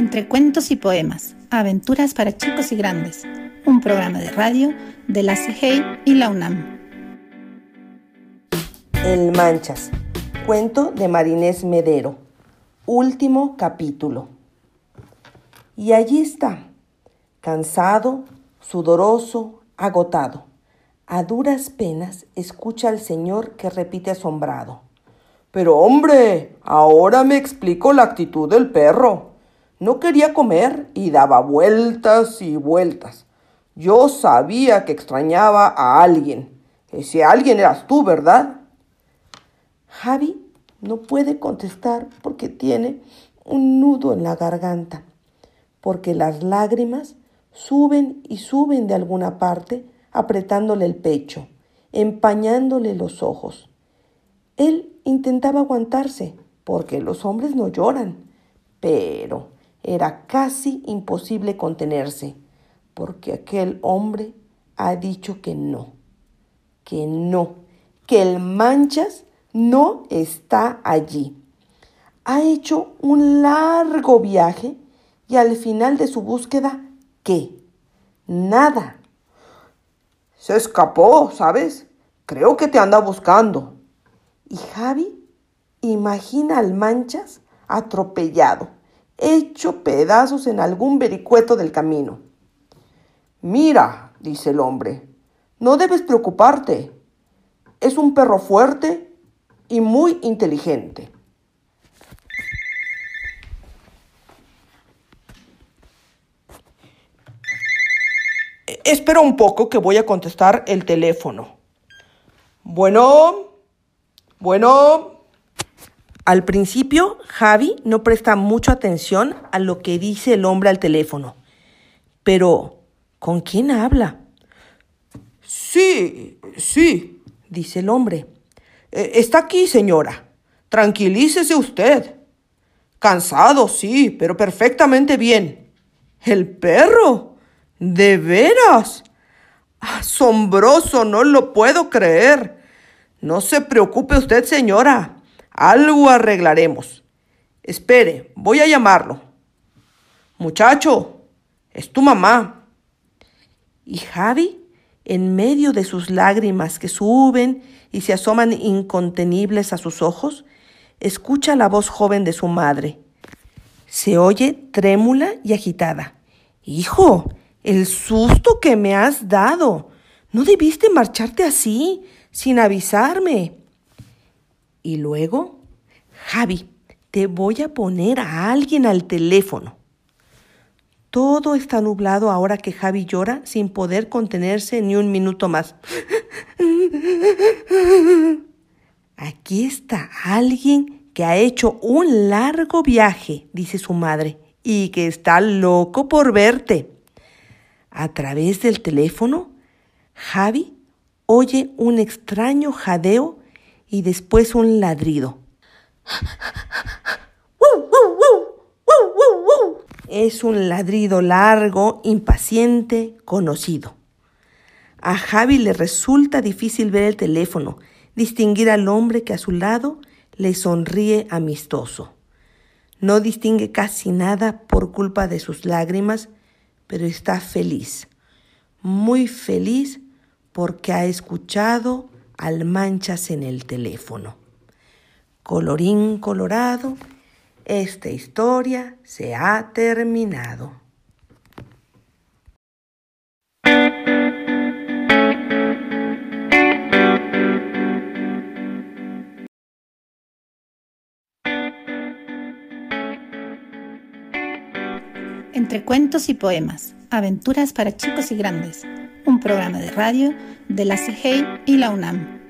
Entre cuentos y poemas, aventuras para chicos y grandes, un programa de radio de la CIGEI y la UNAM. El Manchas, cuento de Marinés Medero, último capítulo. Y allí está, cansado, sudoroso, agotado. A duras penas escucha al señor que repite asombrado. Pero hombre, ahora me explico la actitud del perro. No quería comer y daba vueltas y vueltas. Yo sabía que extrañaba a alguien. Ese alguien eras tú, ¿verdad? Javi no puede contestar porque tiene un nudo en la garganta, porque las lágrimas suben y suben de alguna parte, apretándole el pecho, empañándole los ojos. Él intentaba aguantarse, porque los hombres no lloran, pero era casi imposible contenerse, porque aquel hombre ha dicho que no, que no, que el manchas no está allí. Ha hecho un largo viaje y al final de su búsqueda, ¿qué? Nada. Se escapó, ¿sabes? Creo que te anda buscando. Y Javi imagina al Manchas atropellado, hecho pedazos en algún vericueto del camino. Mira, dice el hombre, no debes preocuparte. Es un perro fuerte y muy inteligente. Espera un poco que voy a contestar el teléfono. Bueno, bueno. Al principio, Javi no presta mucha atención a lo que dice el hombre al teléfono. Pero, ¿con quién habla? Sí, sí, dice el hombre. E, está aquí, señora. Tranquilícese usted. Cansado, sí, pero perfectamente bien. ¿El perro? ¿De veras? Asombroso, no lo puedo creer. No se preocupe usted, señora. Algo arreglaremos. Espere, voy a llamarlo. Muchacho, es tu mamá. Y Javi, en medio de sus lágrimas que suben y se asoman incontenibles a sus ojos, escucha la voz joven de su madre. Se oye trémula y agitada. Hijo, el susto que me has dado. No debiste marcharte así sin avisarme. Y luego, Javi, te voy a poner a alguien al teléfono. Todo está nublado ahora que Javi llora sin poder contenerse ni un minuto más. Aquí está alguien que ha hecho un largo viaje, dice su madre, y que está loco por verte. A través del teléfono, Javi oye un extraño jadeo y después un ladrido. Es un ladrido largo, impaciente, conocido. A Javi le resulta difícil ver el teléfono, distinguir al hombre que a su lado le sonríe amistoso. No distingue casi nada por culpa de sus lágrimas, pero está feliz, muy feliz porque ha escuchado al manchas en el teléfono. Colorín colorado, esta historia se ha terminado. Entre cuentos y poemas, aventuras para chicos y grandes un programa de radio de la CIGEI y la UNAM.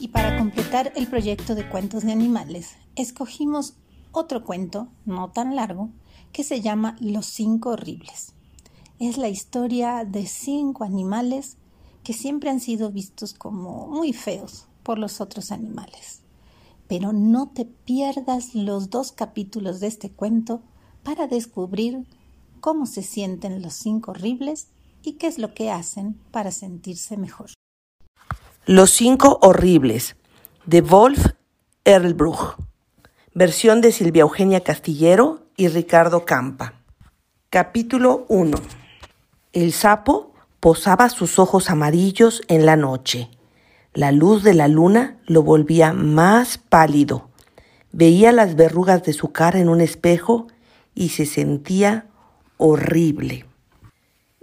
Y para completar el proyecto de cuentos de animales, escogimos otro cuento, no tan largo, que se llama Los cinco horribles. Es la historia de cinco animales que siempre han sido vistos como muy feos por los otros animales. Pero no te pierdas los dos capítulos de este cuento para descubrir cómo se sienten los cinco horribles y qué es lo que hacen para sentirse mejor. Los cinco horribles de Wolf Erlbruch, versión de Silvia Eugenia Castillero y Ricardo Campa. Capítulo 1. El sapo posaba sus ojos amarillos en la noche. La luz de la luna lo volvía más pálido. Veía las verrugas de su cara en un espejo y se sentía horrible.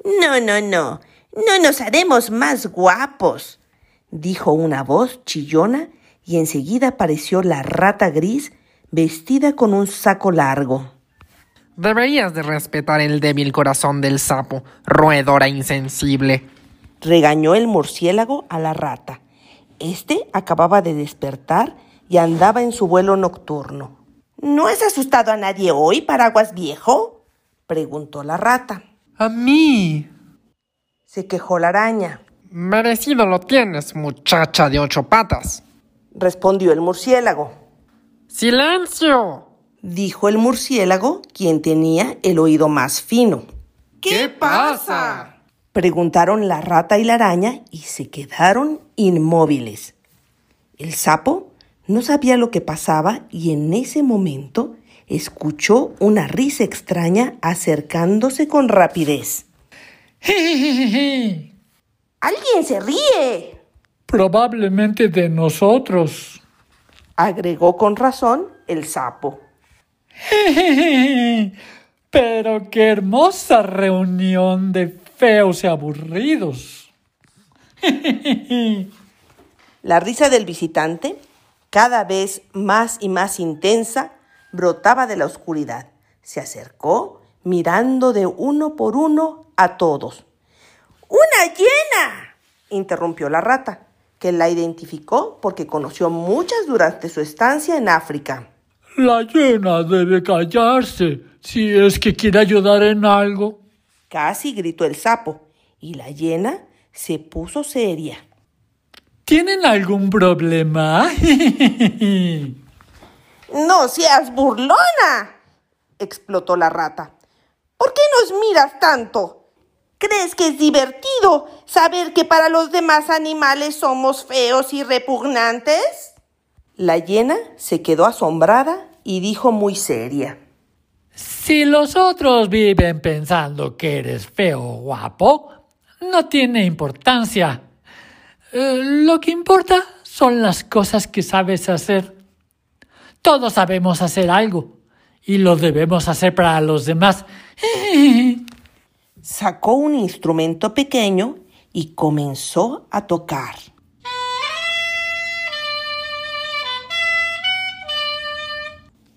No, no, no, no nos haremos más guapos, dijo una voz chillona y enseguida apareció la rata gris vestida con un saco largo. Deberías de respetar el débil corazón del sapo, roedora insensible. Regañó el murciélago a la rata. Este acababa de despertar y andaba en su vuelo nocturno. ¿No has asustado a nadie hoy, paraguas viejo? preguntó la rata. A mí. Se quejó la araña. Merecido lo tienes, muchacha de ocho patas. Respondió el murciélago. ¡Silencio! Dijo el murciélago, quien tenía el oído más fino. ¿Qué pasa? Preguntaron la rata y la araña y se quedaron inmóviles. El sapo no sabía lo que pasaba y en ese momento escuchó una risa extraña acercándose con rapidez. ¡Alguien se ríe! Probablemente de nosotros, agregó con razón el sapo. Pero qué hermosa reunión de feos y aburridos. La risa del visitante, cada vez más y más intensa, brotaba de la oscuridad. Se acercó, mirando de uno por uno a todos. ¡Una llena! interrumpió la rata, que la identificó porque conoció muchas durante su estancia en África. La llena debe callarse si es que quiere ayudar en algo. Casi gritó el sapo, y la llena se puso seria. ¿Tienen algún problema? no seas burlona, explotó la rata. ¿Por qué nos miras tanto? ¿Crees que es divertido saber que para los demás animales somos feos y repugnantes? La hiena se quedó asombrada y dijo muy seria. Si los otros viven pensando que eres feo o guapo, no tiene importancia. Eh, lo que importa son las cosas que sabes hacer. Todos sabemos hacer algo y lo debemos hacer para los demás. Sacó un instrumento pequeño y comenzó a tocar.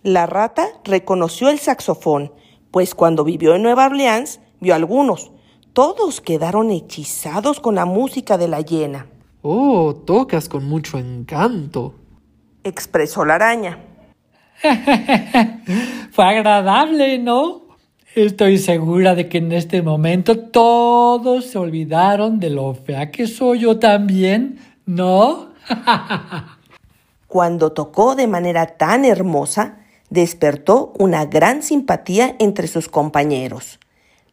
La rata reconoció el saxofón, pues cuando vivió en Nueva Orleans vio algunos. Todos quedaron hechizados con la música de la hiena. Oh, tocas con mucho encanto, expresó la araña. Fue agradable, ¿no? Estoy segura de que en este momento todos se olvidaron de lo fea que soy yo también, ¿no? Cuando tocó de manera tan hermosa, despertó una gran simpatía entre sus compañeros.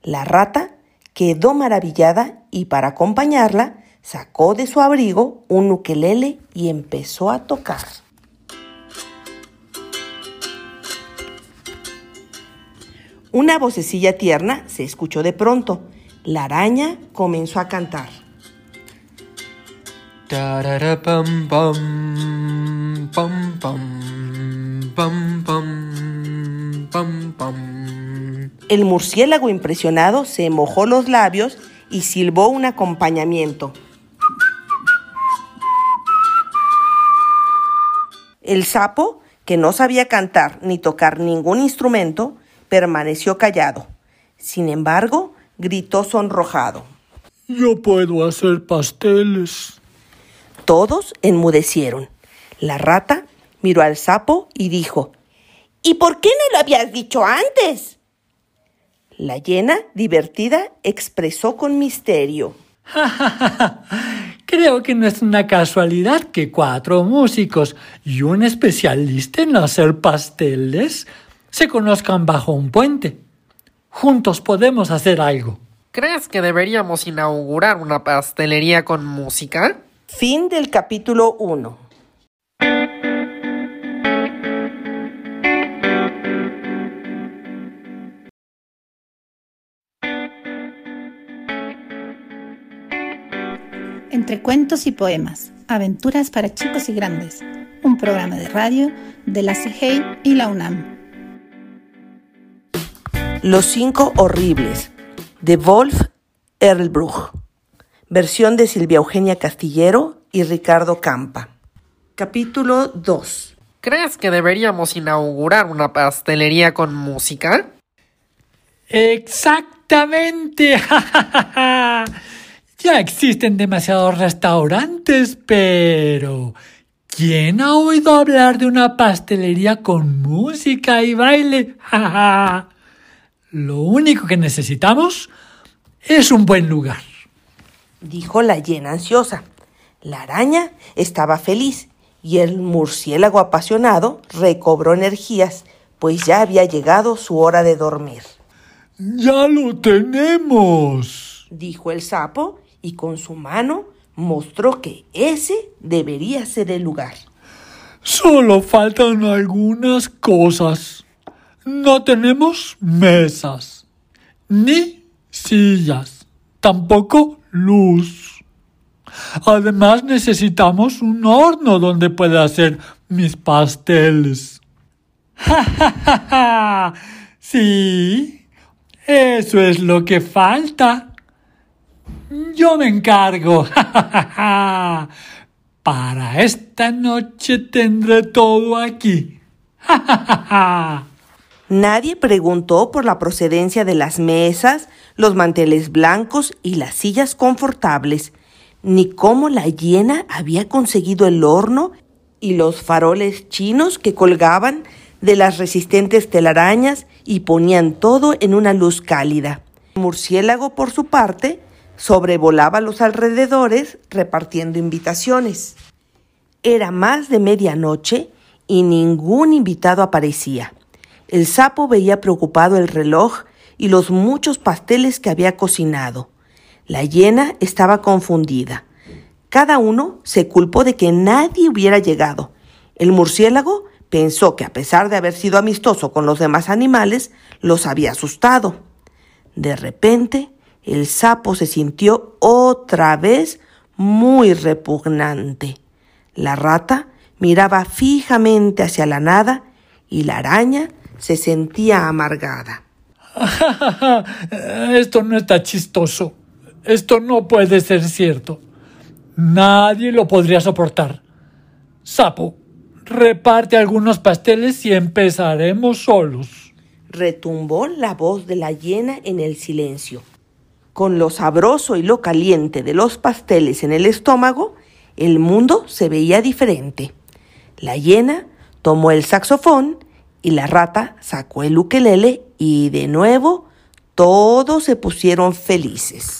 La rata quedó maravillada y para acompañarla sacó de su abrigo un ukelele y empezó a tocar. Una vocecilla tierna se escuchó de pronto. La araña comenzó a cantar. Tararapam, pam, pam, pam, pam, pam, pam, pam. El murciélago impresionado se mojó los labios y silbó un acompañamiento. El sapo, que no sabía cantar ni tocar ningún instrumento, permaneció callado. Sin embargo, gritó sonrojado. Yo puedo hacer pasteles. Todos enmudecieron. La rata miró al sapo y dijo, ¿Y por qué no lo habías dicho antes? La hiena, divertida, expresó con misterio. Creo que no es una casualidad que cuatro músicos y un especialista en hacer pasteles se conozcan bajo un puente. Juntos podemos hacer algo. ¿Crees que deberíamos inaugurar una pastelería con música? Fin del capítulo 1. Entre cuentos y poemas, aventuras para chicos y grandes, un programa de radio de la CGI y la UNAM. Los cinco horribles, de Wolf Erlbruch, versión de Silvia Eugenia Castillero y Ricardo Campa. Capítulo 2. ¿Crees que deberíamos inaugurar una pastelería con música? Exactamente. ya existen demasiados restaurantes, pero ¿quién ha oído hablar de una pastelería con música y baile? Lo único que necesitamos es un buen lugar. Dijo la hiena ansiosa. La araña estaba feliz y el murciélago apasionado recobró energías, pues ya había llegado su hora de dormir. Ya lo tenemos, dijo el sapo y con su mano mostró que ese debería ser el lugar. Solo faltan algunas cosas. No tenemos mesas, ni sillas, tampoco luz. Además necesitamos un horno donde pueda hacer mis pasteles. ¡Ja, ja, ja, ja! Sí, eso es lo que falta. Yo me encargo. ¡Ja, ja, ja! Para esta noche tendré todo aquí. ¡Ja, ja, ja! Nadie preguntó por la procedencia de las mesas, los manteles blancos y las sillas confortables ni cómo la hiena había conseguido el horno y los faroles chinos que colgaban de las resistentes telarañas y ponían todo en una luz cálida. El murciélago, por su parte, sobrevolaba los alrededores repartiendo invitaciones. Era más de medianoche y ningún invitado aparecía. El sapo veía preocupado el reloj y los muchos pasteles que había cocinado. La hiena estaba confundida. Cada uno se culpó de que nadie hubiera llegado. El murciélago pensó que a pesar de haber sido amistoso con los demás animales, los había asustado. De repente, el sapo se sintió otra vez muy repugnante. La rata miraba fijamente hacia la nada y la araña se sentía amargada. Esto no está chistoso. Esto no puede ser cierto. Nadie lo podría soportar. Sapo, reparte algunos pasteles y empezaremos solos. Retumbó la voz de la hiena en el silencio. Con lo sabroso y lo caliente de los pasteles en el estómago, el mundo se veía diferente. La hiena tomó el saxofón y la rata sacó el ukelele y de nuevo todos se pusieron felices.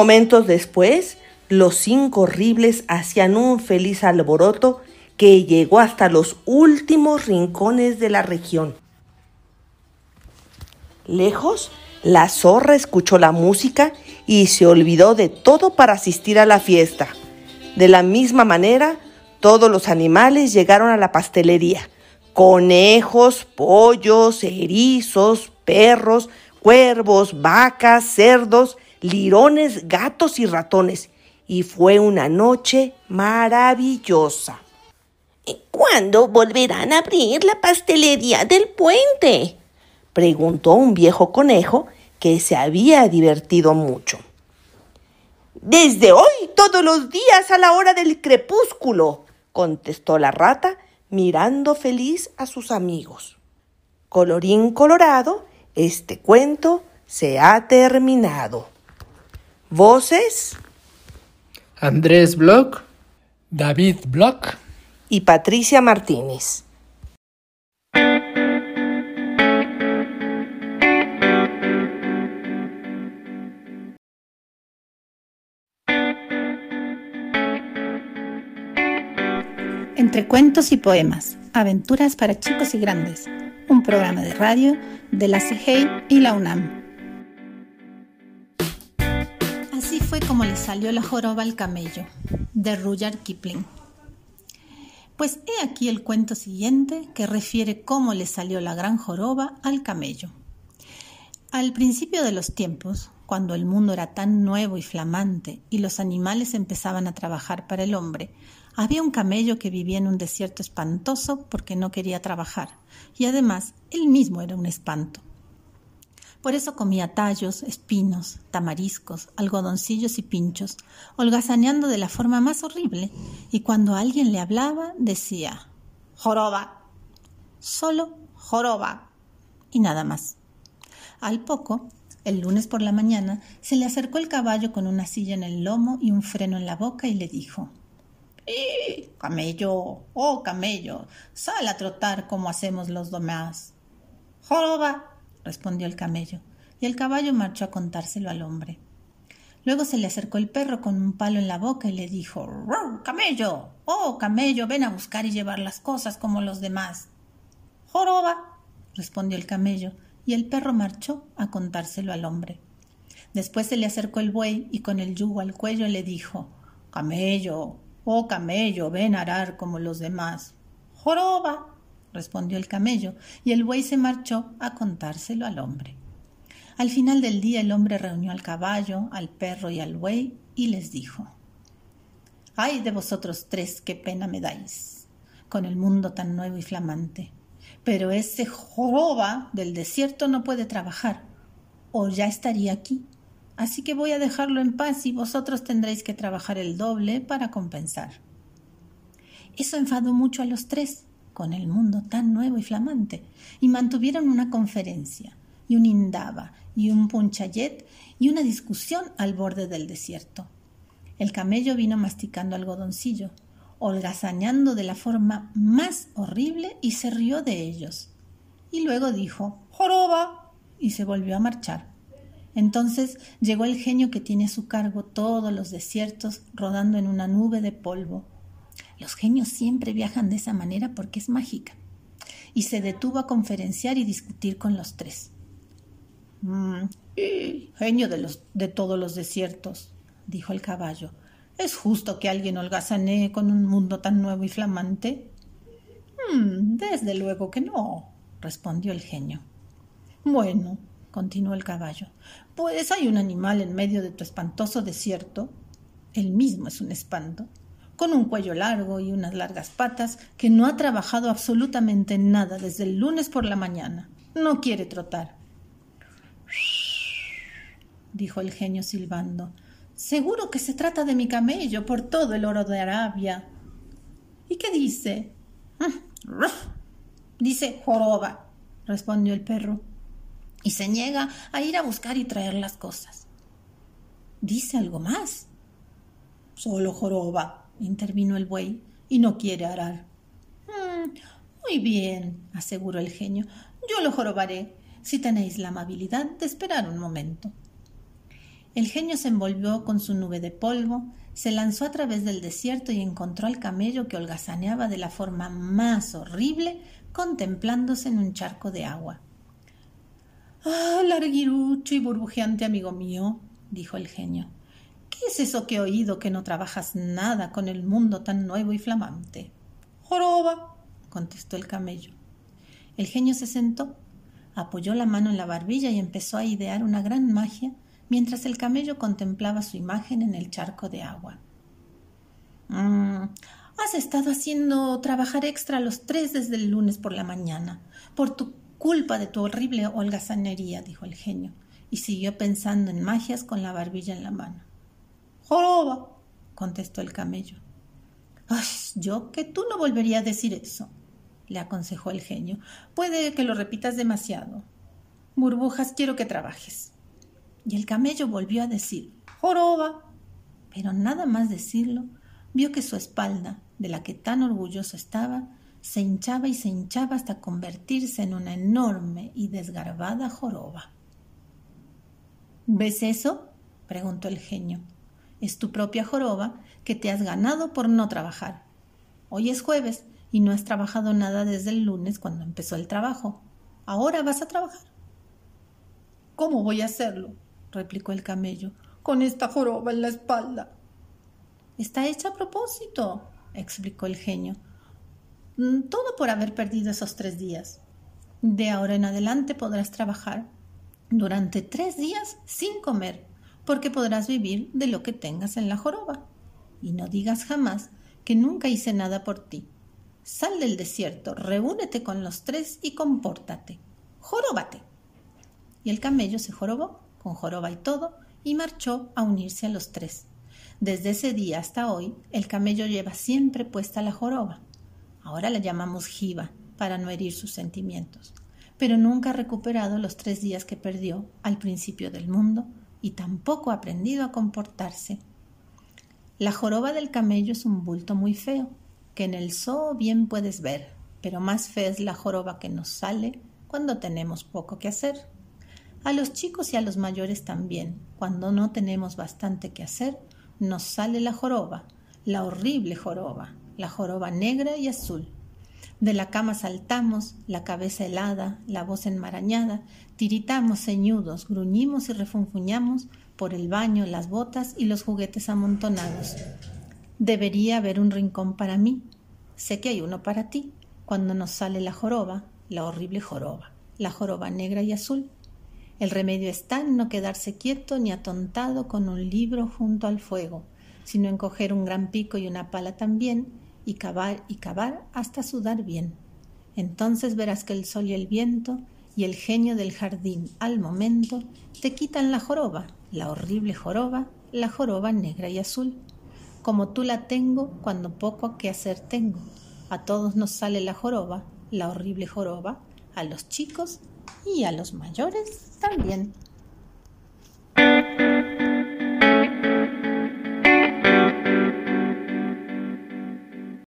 Momentos después, los cinco horribles hacían un feliz alboroto que llegó hasta los últimos rincones de la región. Lejos, la zorra escuchó la música y se olvidó de todo para asistir a la fiesta. De la misma manera, todos los animales llegaron a la pastelería. Conejos, pollos, erizos, perros, cuervos, vacas, cerdos, lirones, gatos y ratones. Y fue una noche maravillosa. ¿Cuándo volverán a abrir la pastelería del puente? preguntó un viejo conejo que se había divertido mucho. Desde hoy, todos los días a la hora del crepúsculo, contestó la rata, mirando feliz a sus amigos. Colorín colorado, este cuento se ha terminado. Voces. Andrés Bloch, David Bloch y Patricia Martínez. Entre cuentos y poemas, aventuras para chicos y grandes, un programa de radio de la CGI y la UNAM. Así fue como le salió la joroba al camello, de Rudyard Kipling. Pues he aquí el cuento siguiente que refiere cómo le salió la gran joroba al camello. Al principio de los tiempos, cuando el mundo era tan nuevo y flamante y los animales empezaban a trabajar para el hombre, había un camello que vivía en un desierto espantoso porque no quería trabajar y además él mismo era un espanto. Por eso comía tallos, espinos, tamariscos, algodoncillos y pinchos, holgazaneando de la forma más horrible, y cuando alguien le hablaba decía joroba, solo joroba, y nada más. Al poco, el lunes por la mañana, se le acercó el caballo con una silla en el lomo y un freno en la boca y le dijo ¡Eh, camello! ¡Oh, camello! Sal a trotar como hacemos los demás. ¡Joroba! Respondió el camello, y el caballo marchó a contárselo al hombre. Luego se le acercó el perro con un palo en la boca y le dijo Camello. Oh, camello, ven a buscar y llevar las cosas como los demás. Joroba, respondió el camello, y el perro marchó a contárselo al hombre. Después se le acercó el buey y con el yugo al cuello le dijo Camello, oh camello, ven a arar como los demás. Joroba, respondió el camello, y el buey se marchó a contárselo al hombre. Al final del día el hombre reunió al caballo, al perro y al buey y les dijo Ay de vosotros tres, qué pena me dais, con el mundo tan nuevo y flamante. Pero ese joroba del desierto no puede trabajar, o ya estaría aquí. Así que voy a dejarlo en paz y vosotros tendréis que trabajar el doble para compensar. Eso enfadó mucho a los tres, con el mundo tan nuevo y flamante, y mantuvieron una conferencia, y un indaba, y un punchayet, y una discusión al borde del desierto. El camello vino masticando algodoncillo, holgazaneando de la forma más horrible y se rió de ellos. Y luego dijo Joroba y se volvió a marchar. Entonces llegó el genio que tiene a su cargo todos los desiertos rodando en una nube de polvo. Los genios siempre viajan de esa manera porque es mágica. Y se detuvo a conferenciar y discutir con los tres. Mm, genio de, los, de todos los desiertos, dijo el caballo. ¿Es justo que alguien holgazanee con un mundo tan nuevo y flamante? Mm, desde luego que no, respondió el genio. Bueno, continuó el caballo, pues hay un animal en medio de tu espantoso desierto. Él mismo es un espanto, con un cuello largo y unas largas patas, que no ha trabajado absolutamente nada desde el lunes por la mañana. No quiere trotar. dijo el genio silbando. Seguro que se trata de mi camello por todo el oro de Arabia. ¿Y qué dice? Mm, dice joroba, respondió el perro, y se niega a ir a buscar y traer las cosas. ¿Dice algo más? Solo joroba, intervino el buey, y no quiere arar. Mm, muy bien, aseguró el genio. Yo lo jorobaré, si tenéis la amabilidad de esperar un momento. El genio se envolvió con su nube de polvo, se lanzó a través del desierto y encontró al camello que holgazaneaba de la forma más horrible, contemplándose en un charco de agua. Ah, larguirucho y burbujeante amigo mío, dijo el genio. ¿Qué es eso que he oído que no trabajas nada con el mundo tan nuevo y flamante? Joroba, contestó el camello. El genio se sentó, apoyó la mano en la barbilla y empezó a idear una gran magia mientras el camello contemplaba su imagen en el charco de agua. Mm, has estado haciendo trabajar extra los tres desde el lunes por la mañana, por tu culpa de tu horrible holgazanería, dijo el genio, y siguió pensando en magias con la barbilla en la mano. Joroba, contestó el camello. Ay, yo que tú no volvería a decir eso, le aconsejó el genio. Puede que lo repitas demasiado. Burbujas, quiero que trabajes. Y el camello volvió a decir joroba. Pero nada más decirlo, vio que su espalda, de la que tan orgulloso estaba, se hinchaba y se hinchaba hasta convertirse en una enorme y desgarbada joroba. ¿Ves eso? preguntó el genio. Es tu propia joroba que te has ganado por no trabajar. Hoy es jueves y no has trabajado nada desde el lunes cuando empezó el trabajo. Ahora vas a trabajar. ¿Cómo voy a hacerlo? replicó el camello, con esta joroba en la espalda. Está hecha a propósito, explicó el genio. Mm, todo por haber perdido esos tres días. De ahora en adelante podrás trabajar durante tres días sin comer, porque podrás vivir de lo que tengas en la joroba. Y no digas jamás que nunca hice nada por ti. Sal del desierto, reúnete con los tres y compórtate. Joróbate. Y el camello se jorobó, con joroba y todo, y marchó a unirse a los tres. Desde ese día hasta hoy, el camello lleva siempre puesta la joroba. Ahora la llamamos jiba, para no herir sus sentimientos. Pero nunca ha recuperado los tres días que perdió al principio del mundo y tampoco ha aprendido a comportarse. La joroba del camello es un bulto muy feo, que en el zoo bien puedes ver, pero más fea es la joroba que nos sale cuando tenemos poco que hacer. A los chicos y a los mayores también, cuando no tenemos bastante que hacer, nos sale la joroba, la horrible joroba, la joroba negra y azul. De la cama saltamos, la cabeza helada, la voz enmarañada, tiritamos ceñudos, gruñimos y refunfuñamos por el baño, las botas y los juguetes amontonados. Debería haber un rincón para mí. Sé que hay uno para ti, cuando nos sale la joroba, la horrible joroba, la joroba negra y azul. El remedio está en no quedarse quieto ni atontado con un libro junto al fuego, sino en coger un gran pico y una pala también, y cavar y cavar hasta sudar bien. Entonces verás que el sol y el viento y el genio del jardín al momento te quitan la joroba, la horrible joroba, la joroba negra y azul como tú la tengo cuando poco que hacer tengo. A todos nos sale la joroba, la horrible joroba, a los chicos y a los mayores también.